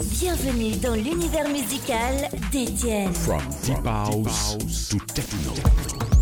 Bienvenue dans l'univers musical d'Étienne. From, From, deep house, deep house to techno.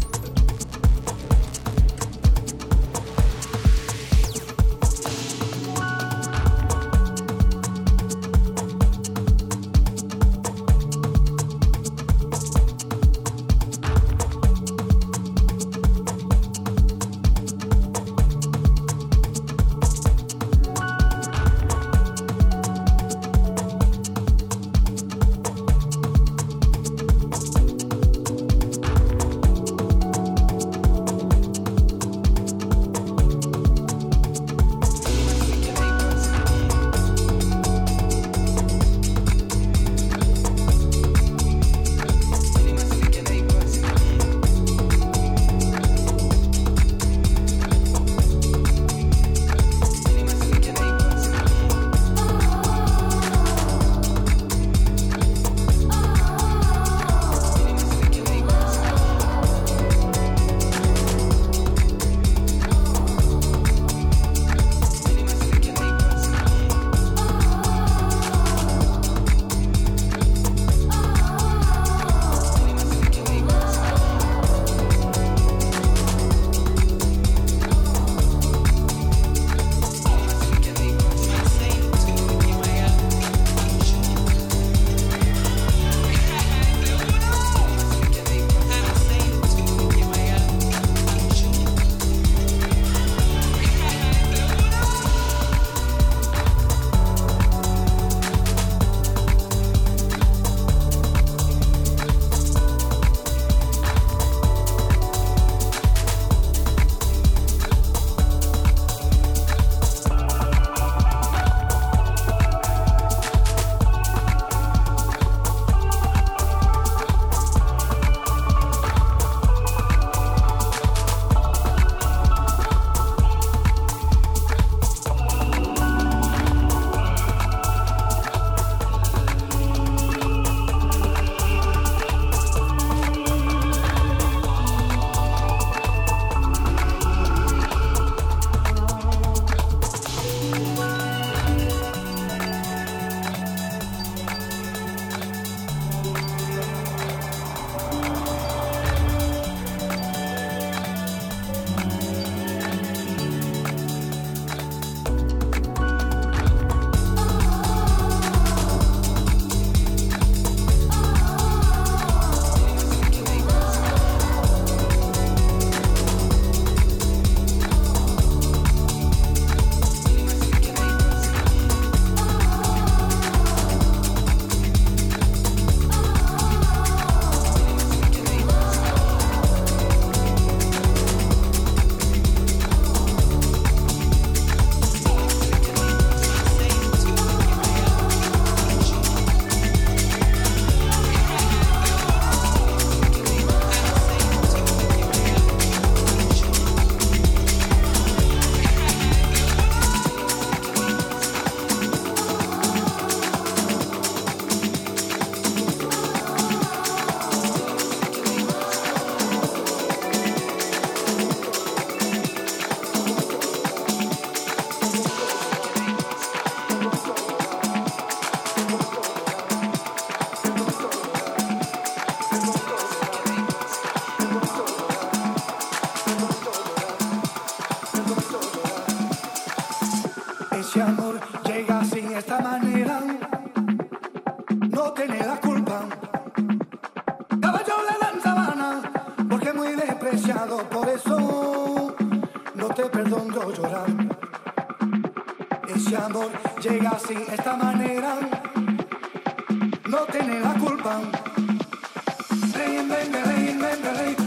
ese amor llega así, esta manera, no tiene la culpa. Caballo le dan sabana, porque muy despreciado, por eso no te perdono llorar. Ese amor llega así, esta manera, no tiene la culpa. Rey, rey, rey,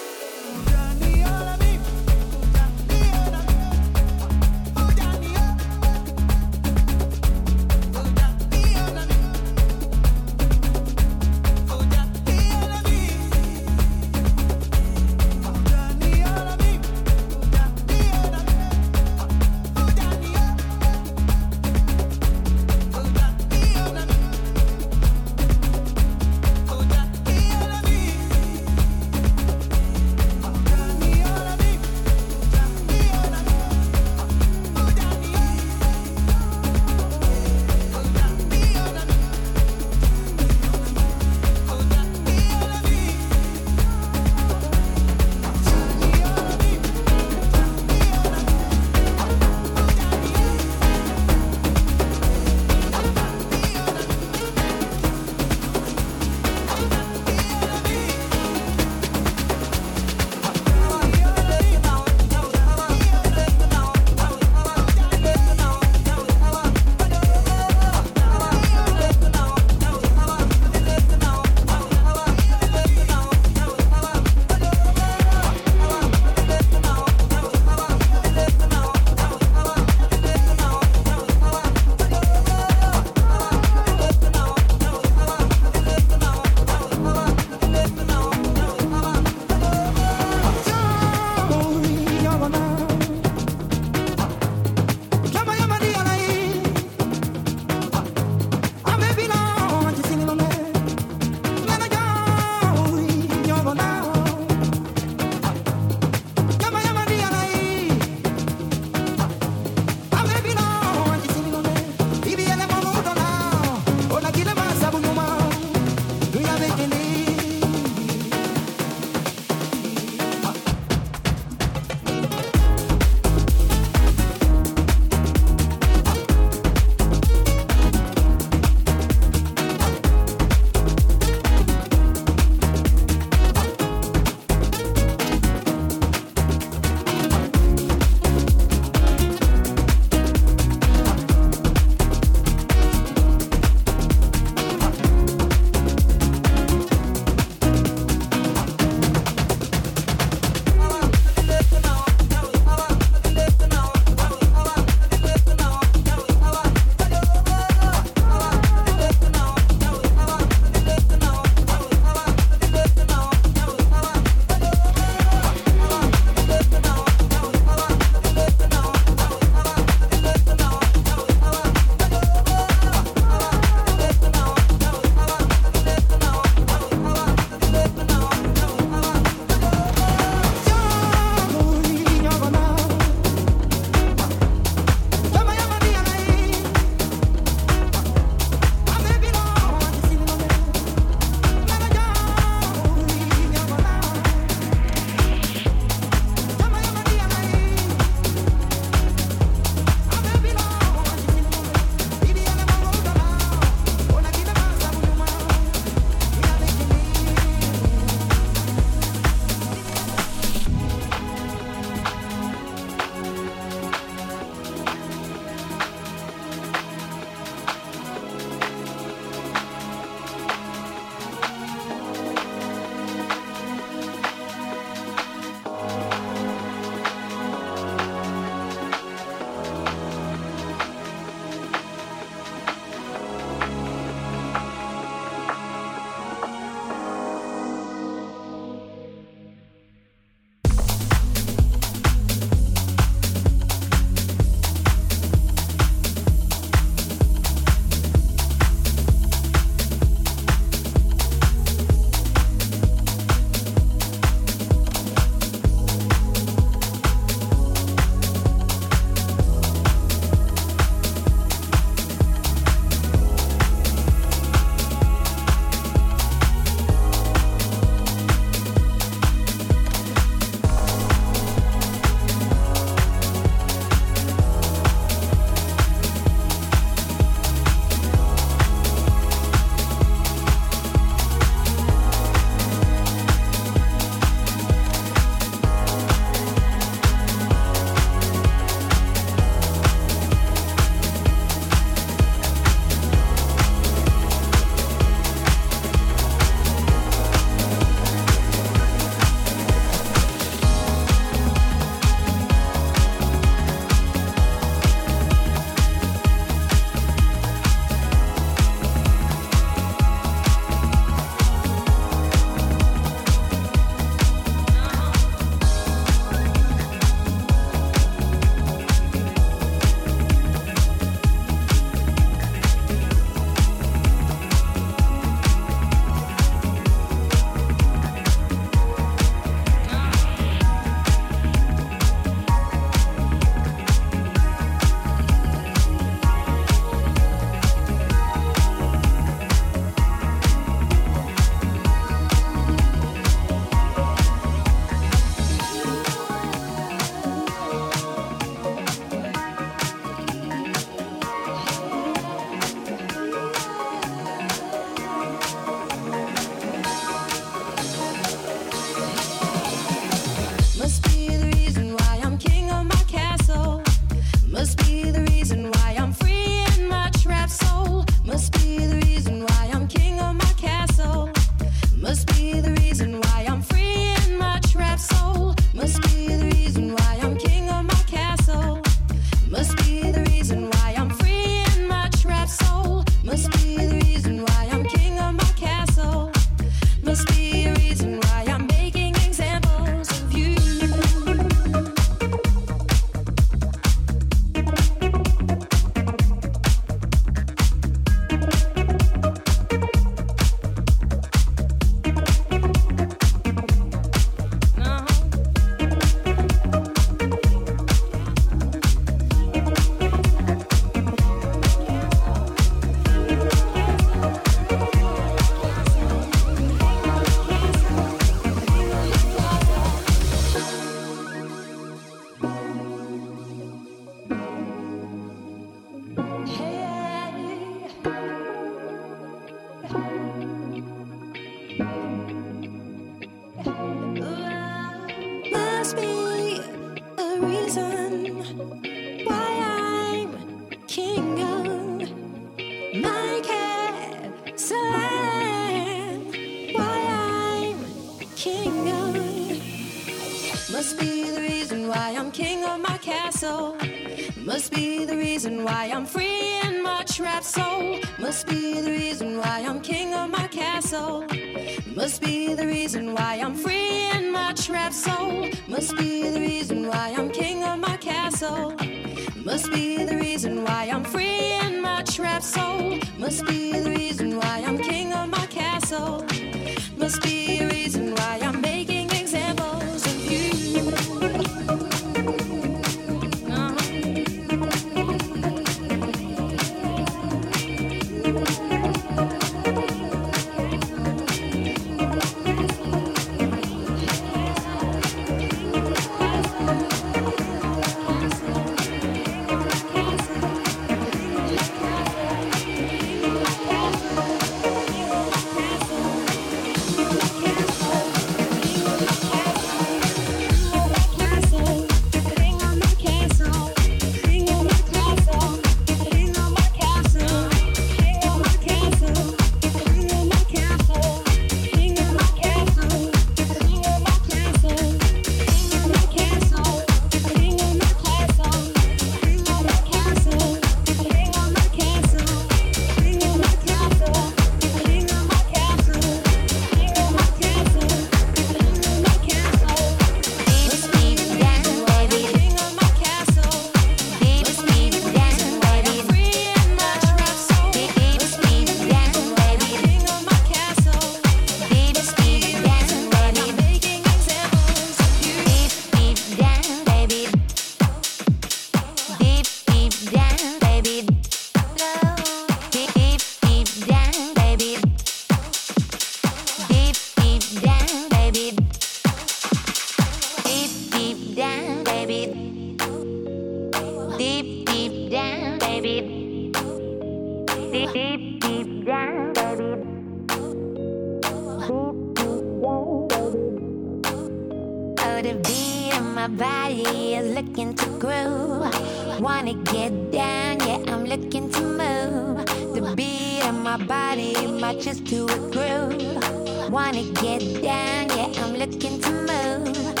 down, yeah, I'm looking to move.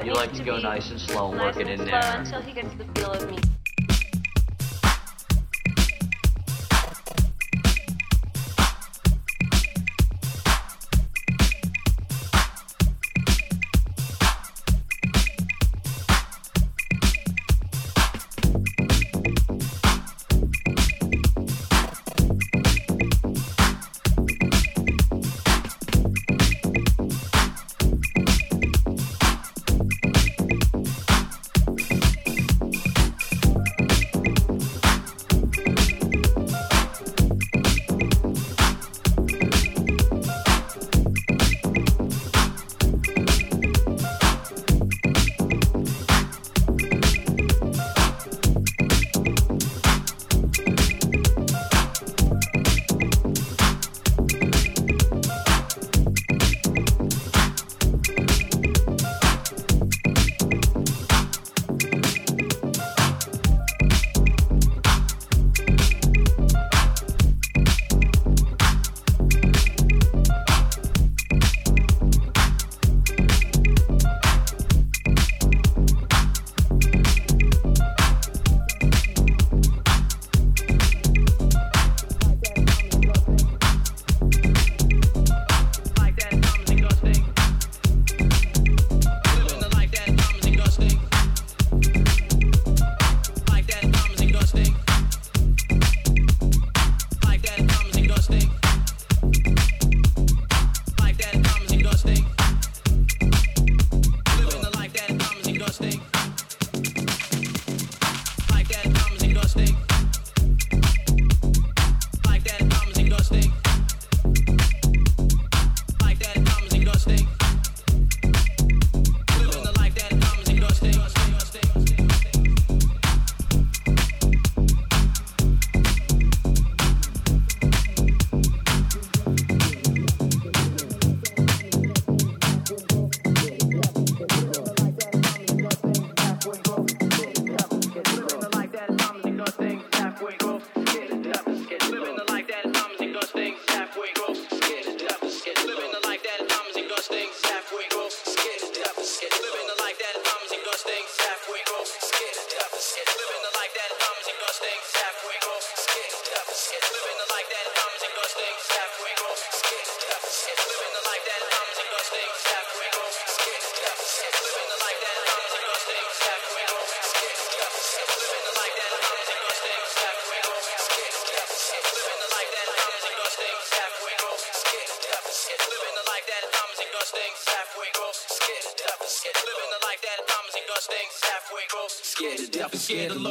you like to go nice and slow nice work and it in slow there. Until he gets the feel of me. Yeah,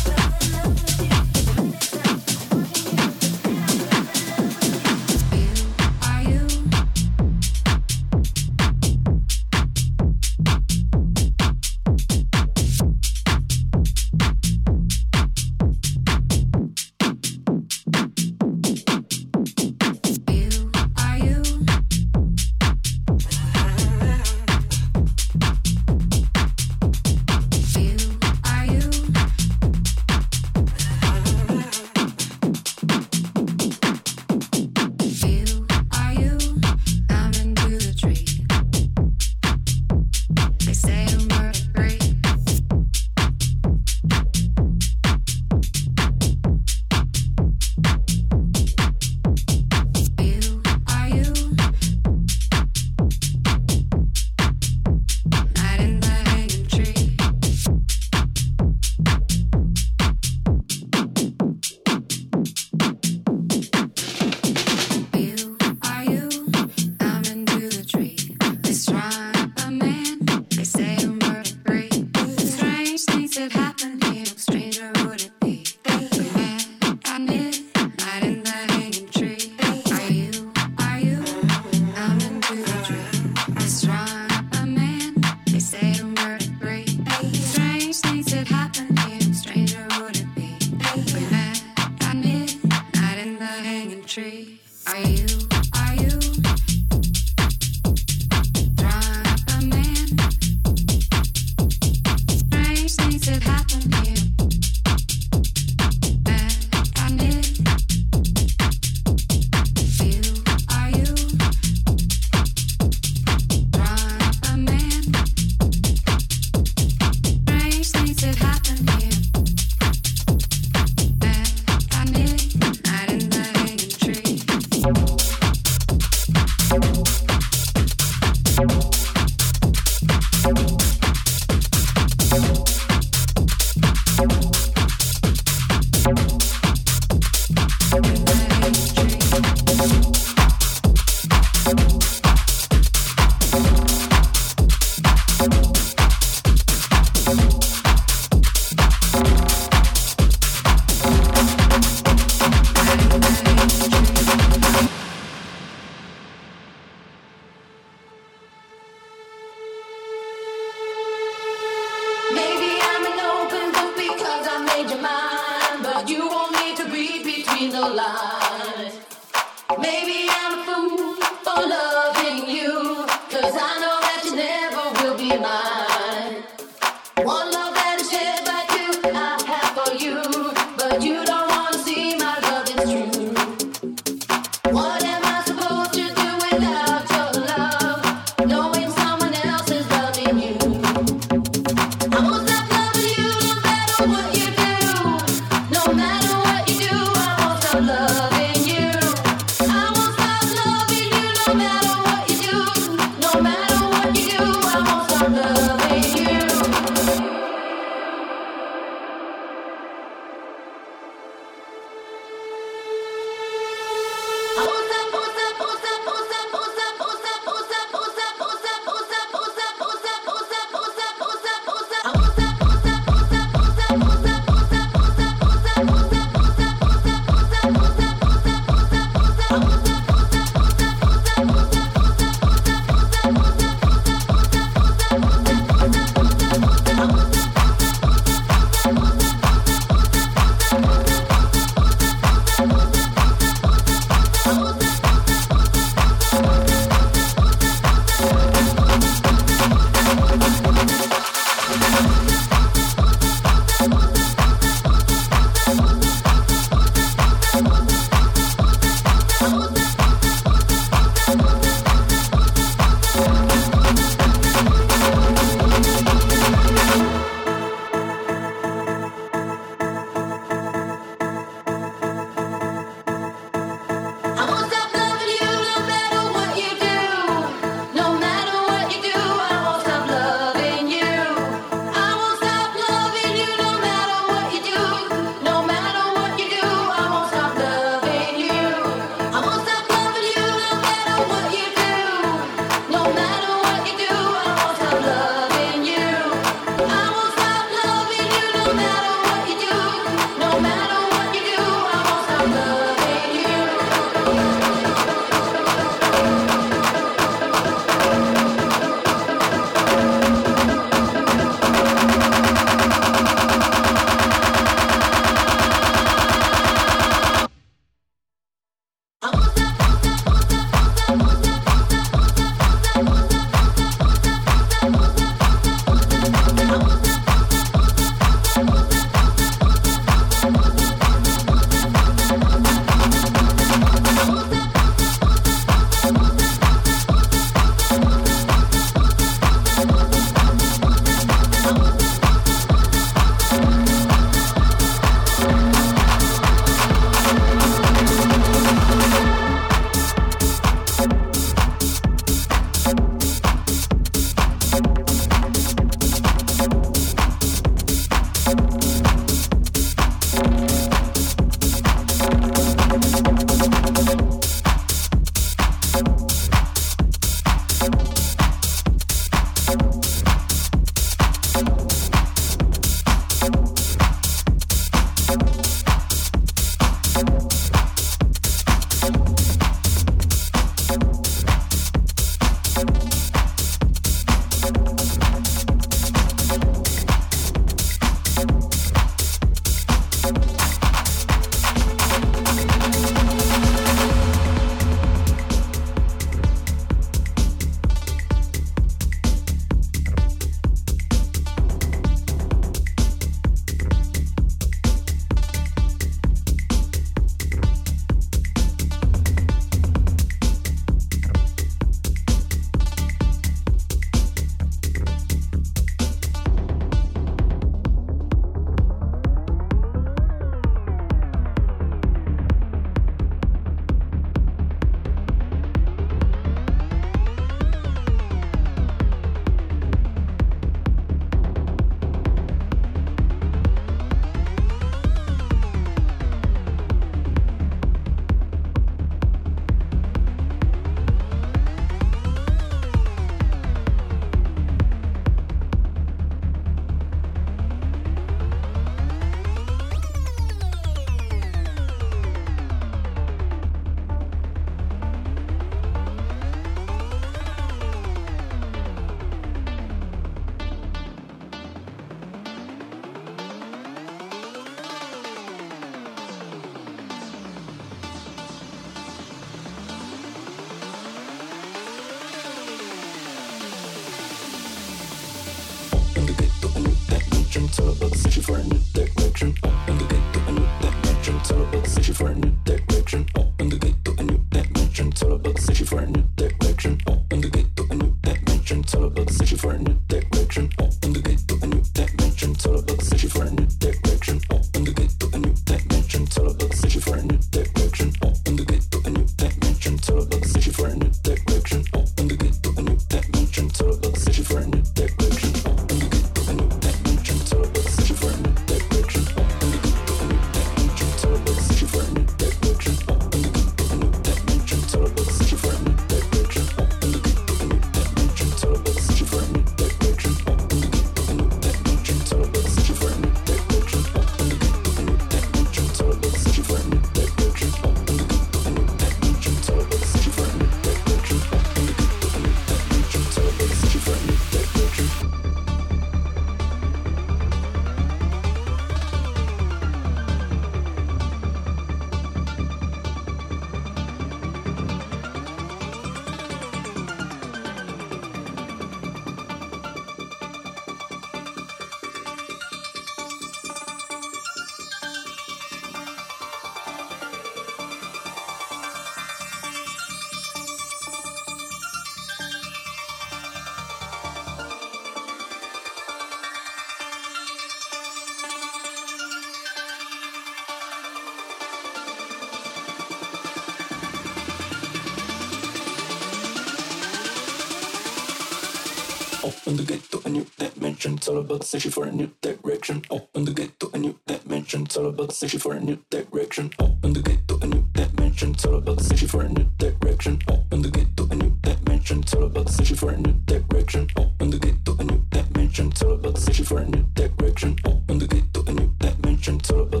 Open the gate to a new dimension. It's all about searching for a new direction. Open the gate to a new dimension. It's all about searching for a new direction. Open the gate to a new dimension. It's all about searching for a new direction. Open the gate to a new dimension. It's all about searching for a new direction. Open the gate to a new dimension. It's all about searching for a new direction. Open the gate to a new dimension. It's all about